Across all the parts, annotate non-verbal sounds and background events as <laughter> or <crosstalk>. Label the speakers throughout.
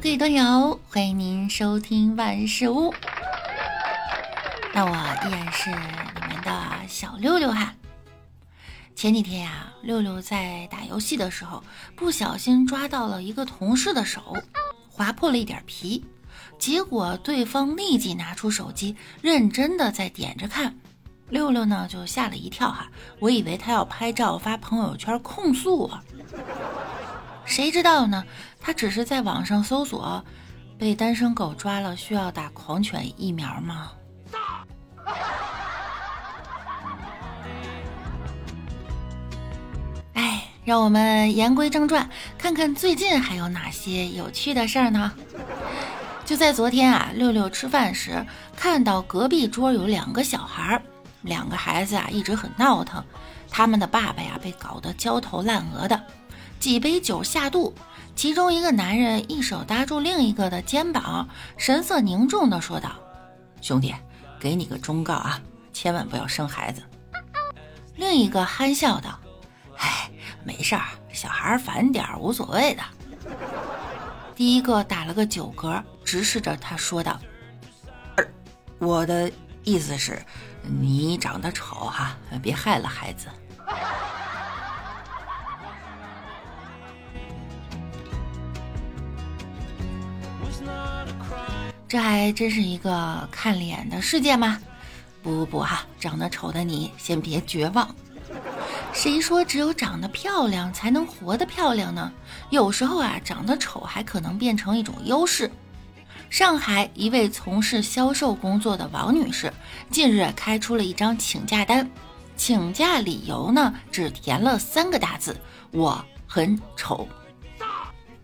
Speaker 1: 各位段友，欢迎您收听万事屋。那我依然是你们的小六六哈。前几天呀，六六在打游戏的时候，不小心抓到了一个同事的手，划破了一点皮。结果对方立即拿出手机，认真的在点着看。六六呢就吓了一跳哈，我以为他要拍照发朋友圈控诉我。谁知道呢？他只是在网上搜索，被单身狗抓了需要打狂犬疫苗吗？<laughs> 哎，让我们言归正传，看看最近还有哪些有趣的事儿呢？就在昨天啊，六六吃饭时看到隔壁桌有两个小孩儿，两个孩子啊一直很闹腾，他们的爸爸呀被搞得焦头烂额的。几杯酒下肚，其中一个男人一手搭住另一个的肩膀，神色凝重地说道：“兄弟，给你个忠告啊，千万不要生孩子。”另一个憨笑道：“哎，没事儿，小孩烦点儿无所谓的。”第一个打了个酒嗝，直视着他说道：“我的意思是，你长得丑哈，别害了孩子。”这还真是一个看脸的世界吗？不不不哈，长得丑的你先别绝望。谁说只有长得漂亮才能活得漂亮呢？有时候啊，长得丑还可能变成一种优势。上海一位从事销售工作的王女士，近日开出了一张请假单，请假理由呢，只填了三个大字：我很丑。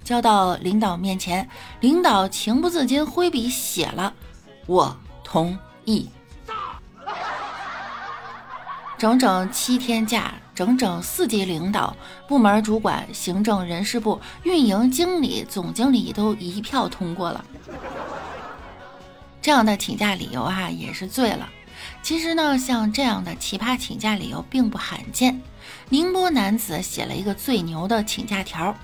Speaker 1: 交到领导面前，领导情不自禁挥笔写了“我同意 <laughs> ”。整整七天假，整整四级领导、部门主管、行政人事部、运营经理、总经理都一票通过了。这样的请假理由啊，也是醉了。其实呢，像这样的奇葩请假理由并不罕见。宁波男子写了一个最牛的请假条。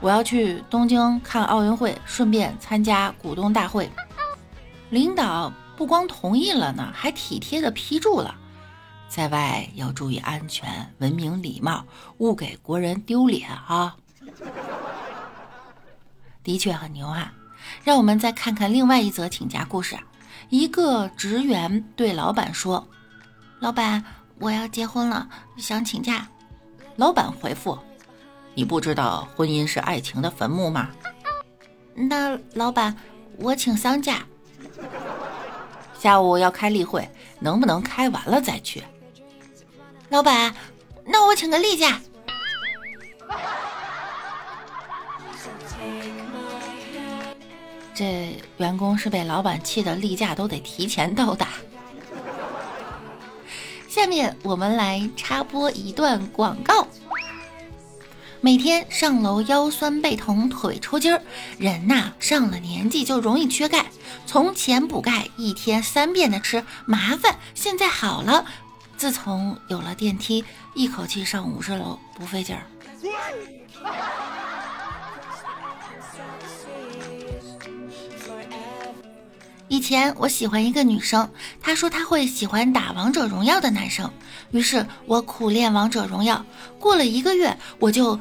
Speaker 1: 我要去东京看奥运会，顺便参加股东大会。领导不光同意了呢，还体贴的批注了，在外要注意安全、文明礼貌，勿给国人丢脸啊！的确很牛啊！让我们再看看另外一则请假故事。一个职员对老板说：“老板，我要结婚了，想请假。”老板回复。你不知道婚姻是爱情的坟墓吗？那老板，我请丧假。下午要开例会，能不能开完了再去？老板，那我请个例假。这员工是被老板气的，例假都得提前到达。下面我们来插播一段广告。每天上楼腰酸背疼腿抽筋儿，人呐上了年纪就容易缺钙。从前补钙一天三遍的吃麻烦，现在好了。自从有了电梯，一口气上五十楼不费劲儿。以前我喜欢一个女生，她说她会喜欢打王者荣耀的男生，于是我苦练王者荣耀。过了一个月，我就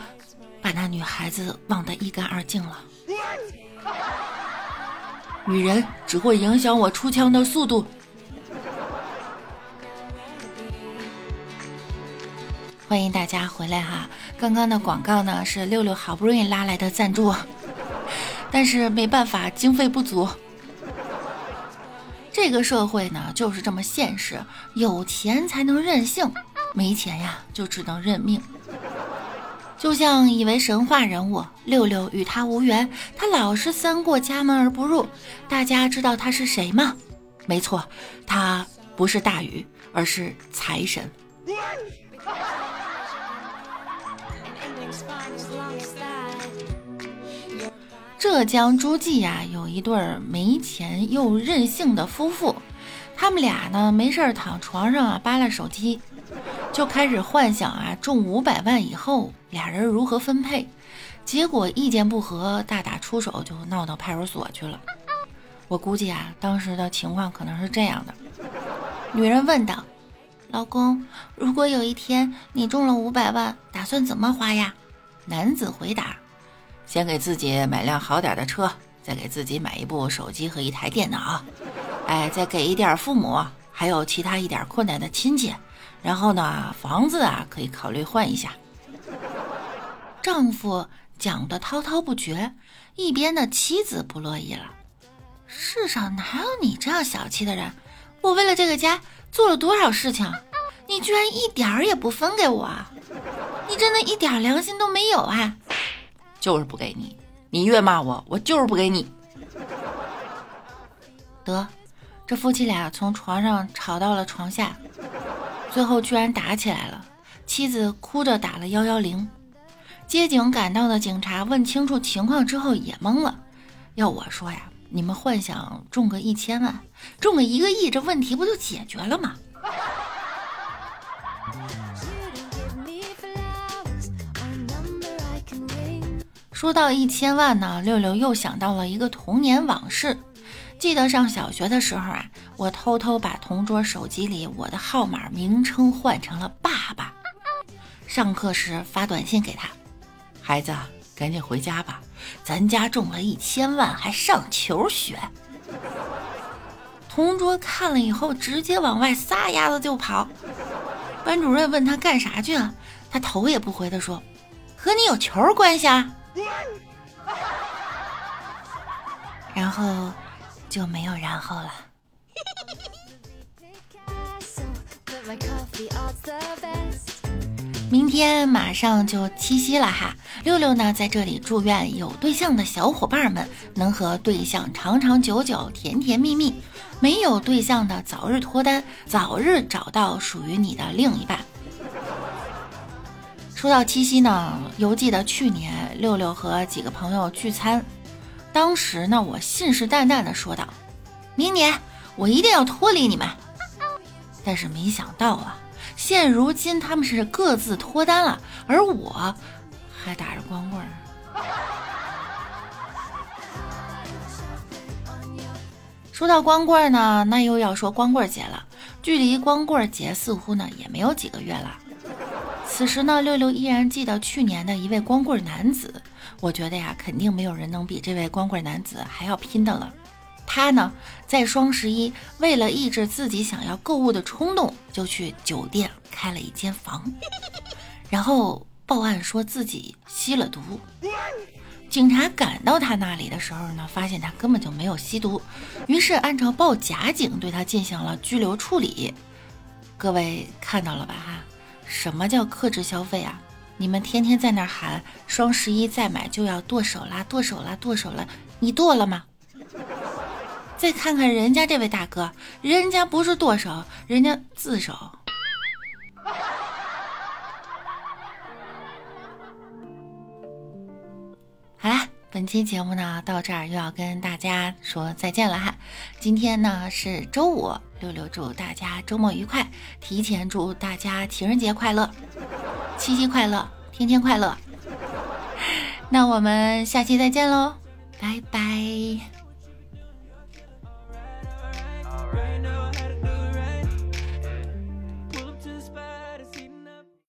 Speaker 1: 把那女孩子忘得一干二净了。女人只会影响我出枪的速度。欢迎大家回来哈！刚刚的广告呢是六六好不容易拉来的赞助，但是没办法，经费不足。这个社会呢，就是这么现实，有钱才能任性，没钱呀就只能认命。就像一位神话人物，六六与他无缘，他老是三过家门而不入。大家知道他是谁吗？没错，他不是大禹，而是财神。<laughs> 浙江诸暨呀，有一对儿没钱又任性的夫妇，他们俩呢没事儿躺床上啊扒拉手机，就开始幻想啊，中五百万以后俩人如何分配。结果意见不合，大打出手，就闹到派出所去了。我估计啊，当时的情况可能是这样的：女人问道。老公，如果有一天你中了五百万，打算怎么花呀？男子回答：先给自己买辆好点的车，再给自己买一部手机和一台电脑，哎，再给一点父母，还有其他一点困难的亲戚。然后呢，房子啊，可以考虑换一下。丈夫讲的滔滔不绝，一边的妻子不乐意了：世上哪有你这样小气的人？我为了这个家。做了多少事情，你居然一点儿也不分给我？你真的一点良心都没有啊！就是不给你，你越骂我，我就是不给你。得，这夫妻俩从床上吵到了床下，最后居然打起来了。妻子哭着打了幺幺零，接警赶到的警察问清楚情况之后也懵了。要我说呀。你们幻想中个一千万，中个一个亿，这问题不就解决了吗？说到一千万呢，六六又想到了一个童年往事。记得上小学的时候啊，我偷偷把同桌手机里我的号码名称换成了爸爸，上课时发短信给他，孩子。赶紧回家吧，咱家中了一千万，还上球学。同桌看了以后，直接往外撒丫子就跑。班主任问他干啥去了，他头也不回的说：“和你有球关系啊。” <laughs> 然后就没有然后了。明天马上就七夕了哈，六六呢在这里祝愿有对象的小伙伴们能和对象长长久久、甜甜蜜蜜；没有对象的早日脱单，早日找到属于你的另一半。说到七夕呢，犹记得去年六六和几个朋友聚餐，当时呢我信誓旦旦的说道：“明年我一定要脱离你们。”但是没想到啊。现如今他们是各自脱单了，而我还打着光棍儿。说到光棍儿呢，那又要说光棍节了。距离光棍节似乎呢也没有几个月了。此时呢，六六依然记得去年的一位光棍男子。我觉得呀，肯定没有人能比这位光棍男子还要拼的了。他呢，在双十一为了抑制自己想要购物的冲动，就去酒店开了一间房，然后报案说自己吸了毒。警察赶到他那里的时候呢，发现他根本就没有吸毒，于是按照报假警对他进行了拘留处理。各位看到了吧？哈，什么叫克制消费啊？你们天天在那喊双十一再买就要剁手啦，剁手啦，剁手啦，你剁了吗？再看看人家这位大哥，人家不是剁手，人家自首。本期节目呢到这儿又要跟大家说再见了哈。今天呢是周五，六六祝大家周末愉快，提前祝大家情人节快乐，七夕快乐，天天快乐。<laughs> 那我们下期再见喽，拜拜。